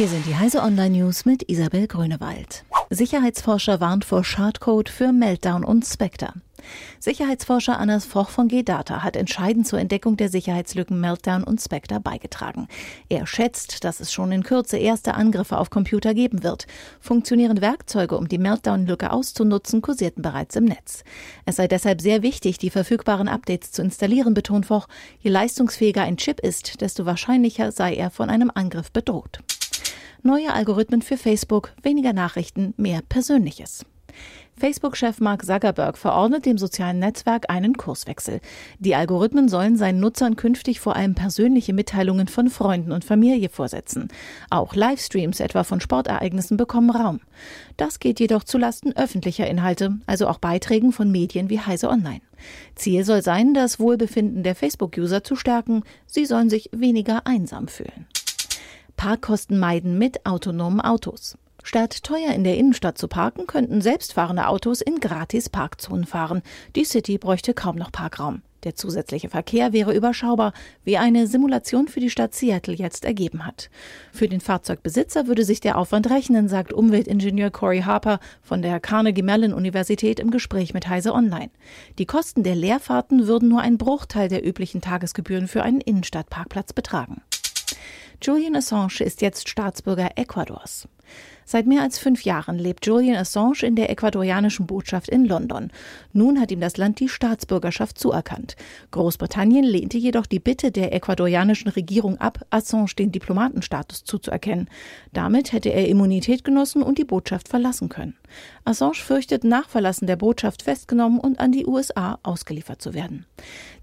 Hier sind die Heise Online News mit Isabel Grünewald. Sicherheitsforscher warnt vor Schadcode für Meltdown und Spectre. Sicherheitsforscher Annas Foch von G-Data hat entscheidend zur Entdeckung der Sicherheitslücken Meltdown und Spectre beigetragen. Er schätzt, dass es schon in Kürze erste Angriffe auf Computer geben wird. Funktionierende Werkzeuge, um die Meltdown-Lücke auszunutzen, kursierten bereits im Netz. Es sei deshalb sehr wichtig, die verfügbaren Updates zu installieren, betont Foch. Je leistungsfähiger ein Chip ist, desto wahrscheinlicher sei er von einem Angriff bedroht. Neue Algorithmen für Facebook, weniger Nachrichten, mehr Persönliches. Facebook-Chef Mark Zuckerberg verordnet dem sozialen Netzwerk einen Kurswechsel. Die Algorithmen sollen seinen Nutzern künftig vor allem persönliche Mitteilungen von Freunden und Familie vorsetzen. Auch Livestreams etwa von Sportereignissen bekommen Raum. Das geht jedoch zulasten öffentlicher Inhalte, also auch Beiträgen von Medien wie Heise Online. Ziel soll sein, das Wohlbefinden der Facebook-User zu stärken. Sie sollen sich weniger einsam fühlen. Parkkosten meiden mit autonomen Autos. Statt teuer in der Innenstadt zu parken, könnten selbstfahrende Autos in gratis Parkzonen fahren. Die City bräuchte kaum noch Parkraum. Der zusätzliche Verkehr wäre überschaubar, wie eine Simulation für die Stadt Seattle jetzt ergeben hat. Für den Fahrzeugbesitzer würde sich der Aufwand rechnen, sagt Umweltingenieur Corey Harper von der Carnegie Mellon Universität im Gespräch mit Heise Online. Die Kosten der Leerfahrten würden nur einen Bruchteil der üblichen Tagesgebühren für einen Innenstadtparkplatz betragen. Julian Assange ist jetzt Staatsbürger Ecuadors. Seit mehr als fünf Jahren lebt Julian Assange in der ecuadorianischen Botschaft in London. Nun hat ihm das Land die Staatsbürgerschaft zuerkannt. Großbritannien lehnte jedoch die Bitte der ecuadorianischen Regierung ab, Assange den Diplomatenstatus zuzuerkennen. Damit hätte er Immunität genossen und die Botschaft verlassen können. Assange fürchtet nach Verlassen der Botschaft festgenommen und an die USA ausgeliefert zu werden.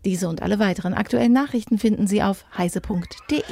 Diese und alle weiteren aktuellen Nachrichten finden Sie auf heise.de.